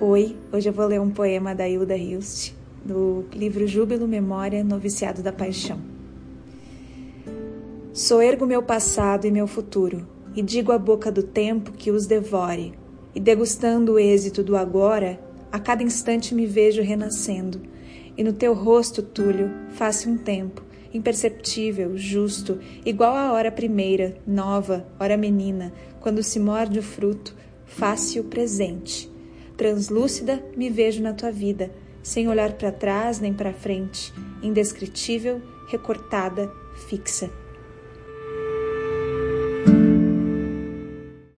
Oi, hoje eu vou ler um poema da Hilda Hilst, do livro Júbilo Memória Noviciado da Paixão. Soergo meu passado e meu futuro, e digo à boca do tempo que os devore, e degustando o êxito do agora, a cada instante me vejo renascendo, e no teu rosto, Túlio, faço um tempo, imperceptível, justo, igual à hora primeira, nova, hora menina, quando se morde o fruto, face o presente Translúcida me vejo na tua vida, sem olhar para trás nem para frente, indescritível, recortada, fixa.